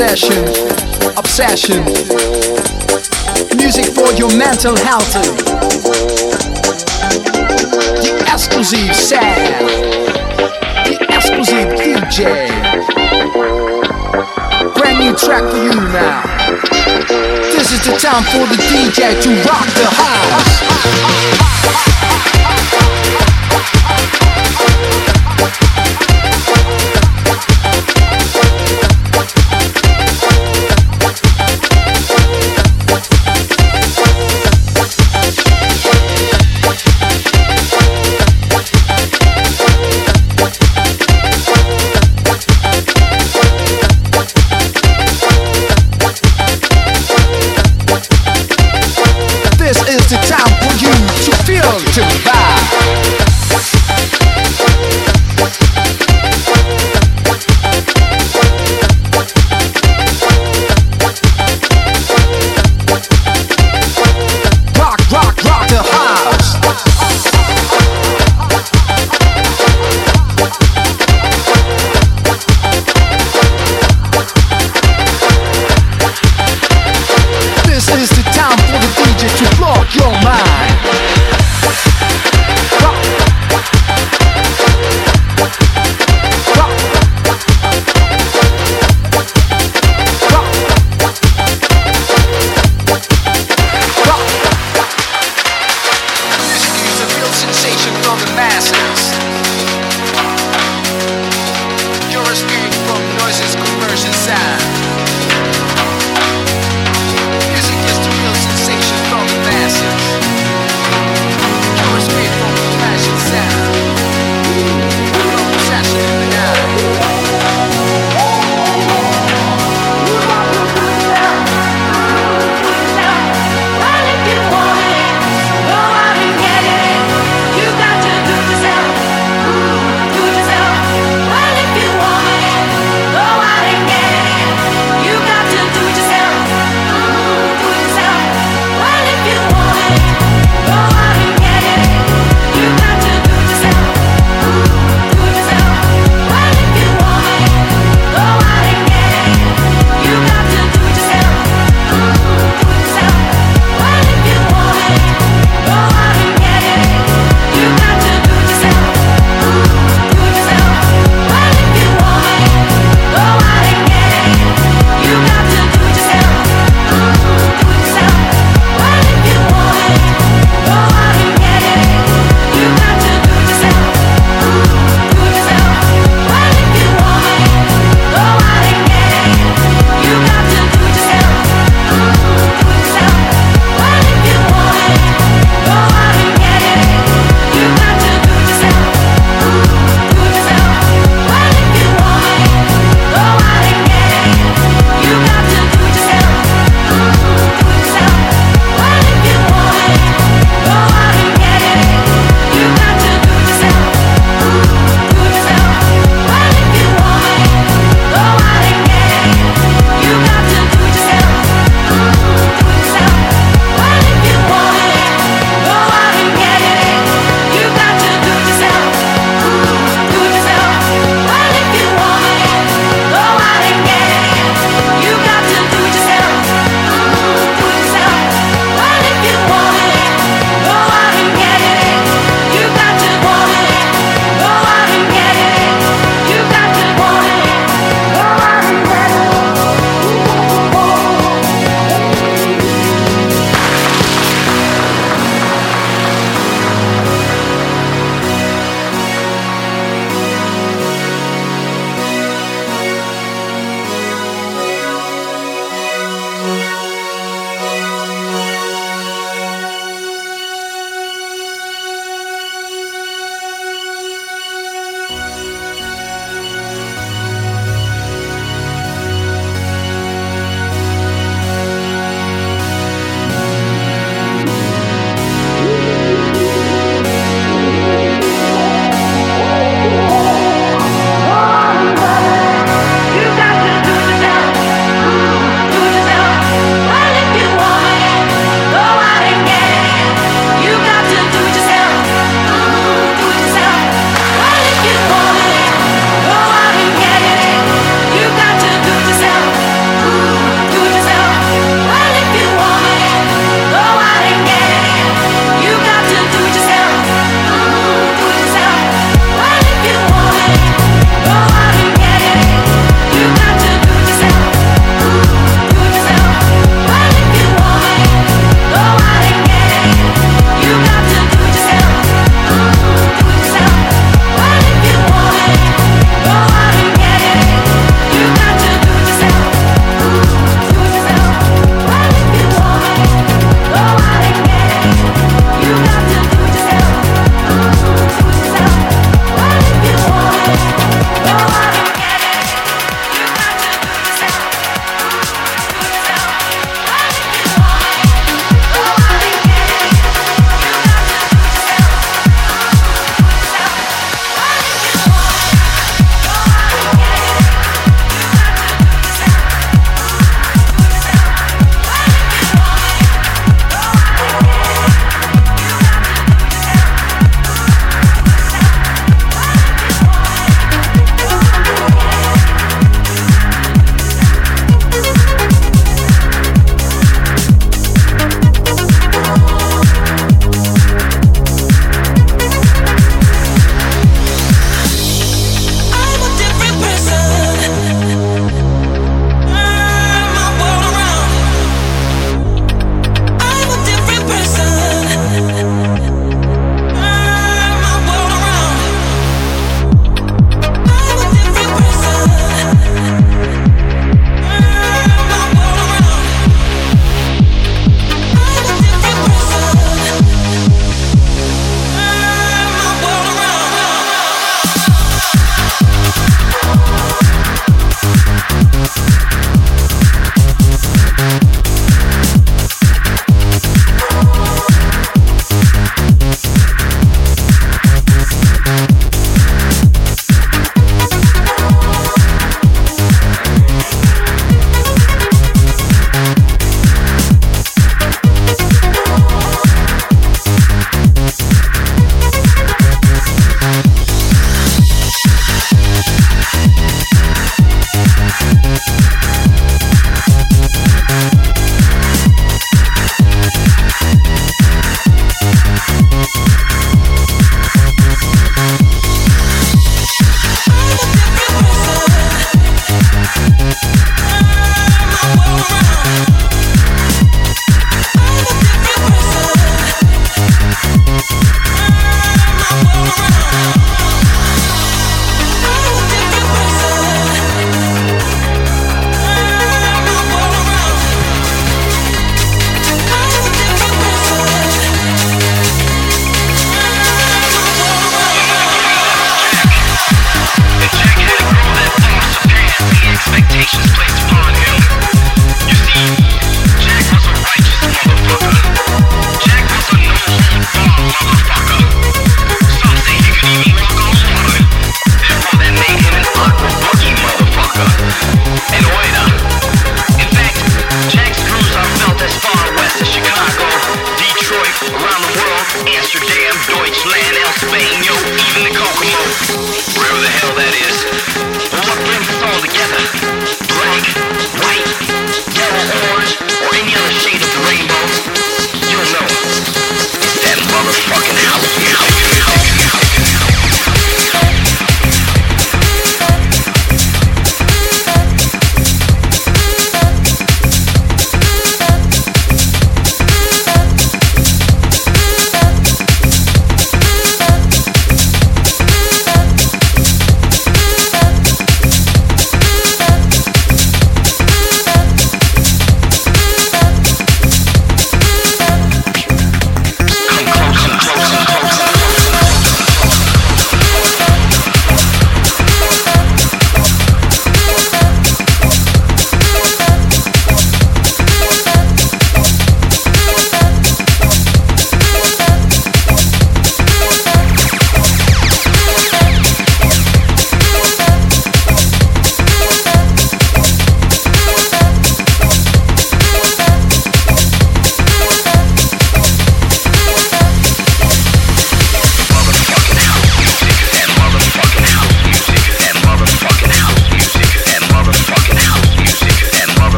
obsession. Obsession. Music for your mental health. The exclusive sound. The exclusive DJ. Brand new track for you now. This is the time for the DJ to rock the house.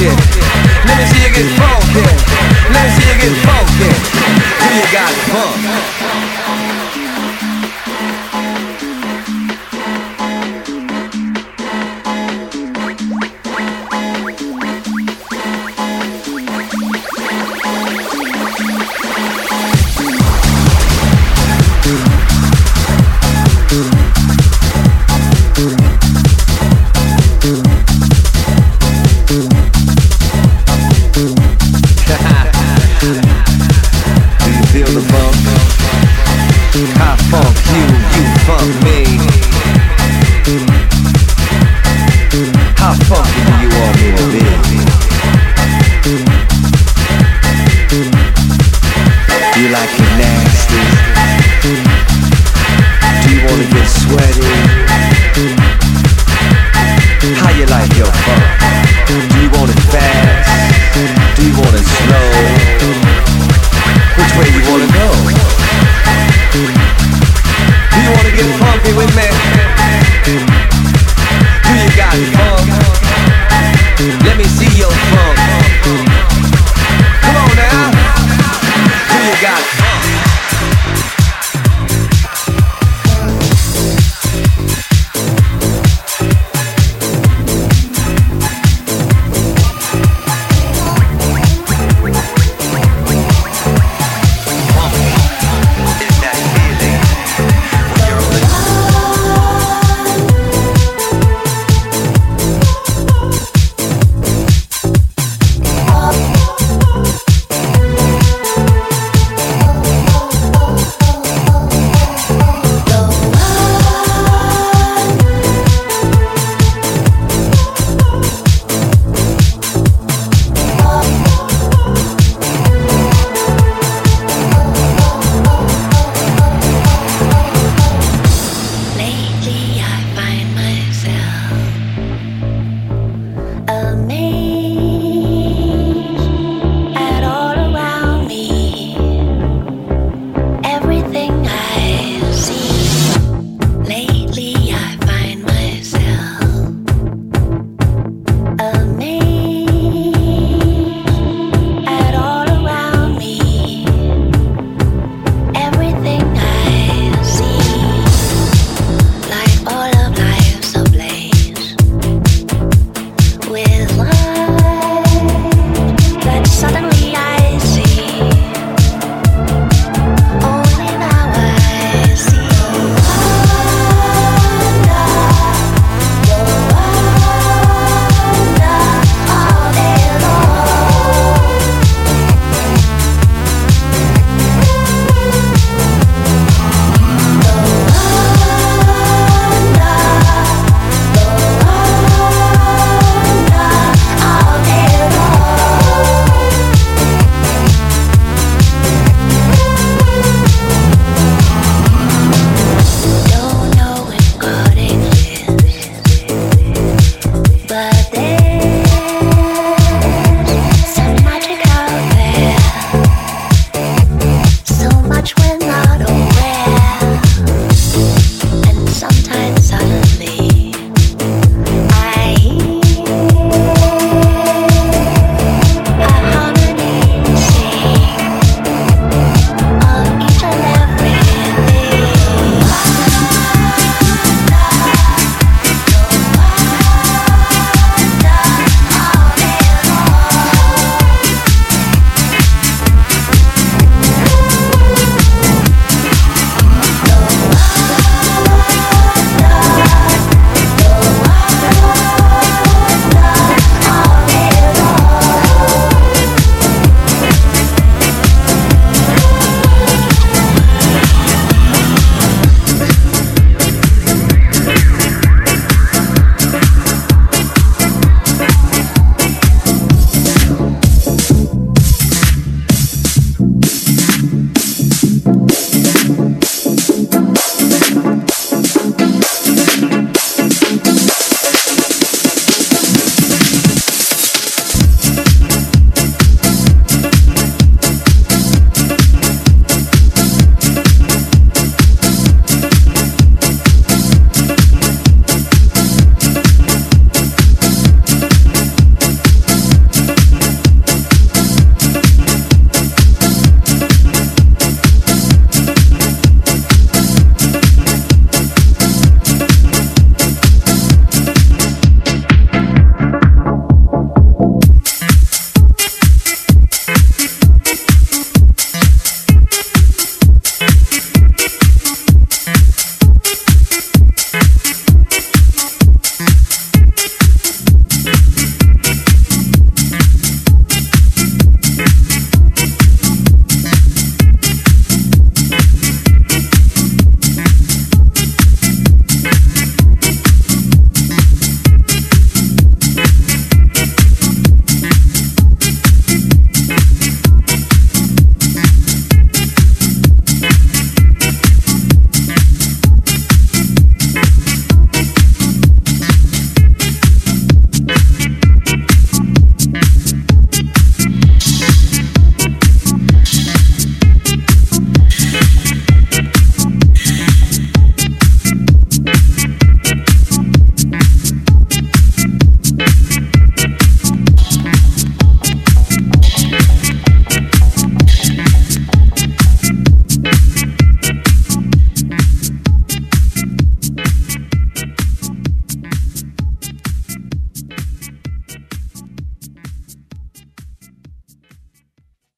funky. Let me see you get funky. Let me see you get funky. Who you got funk?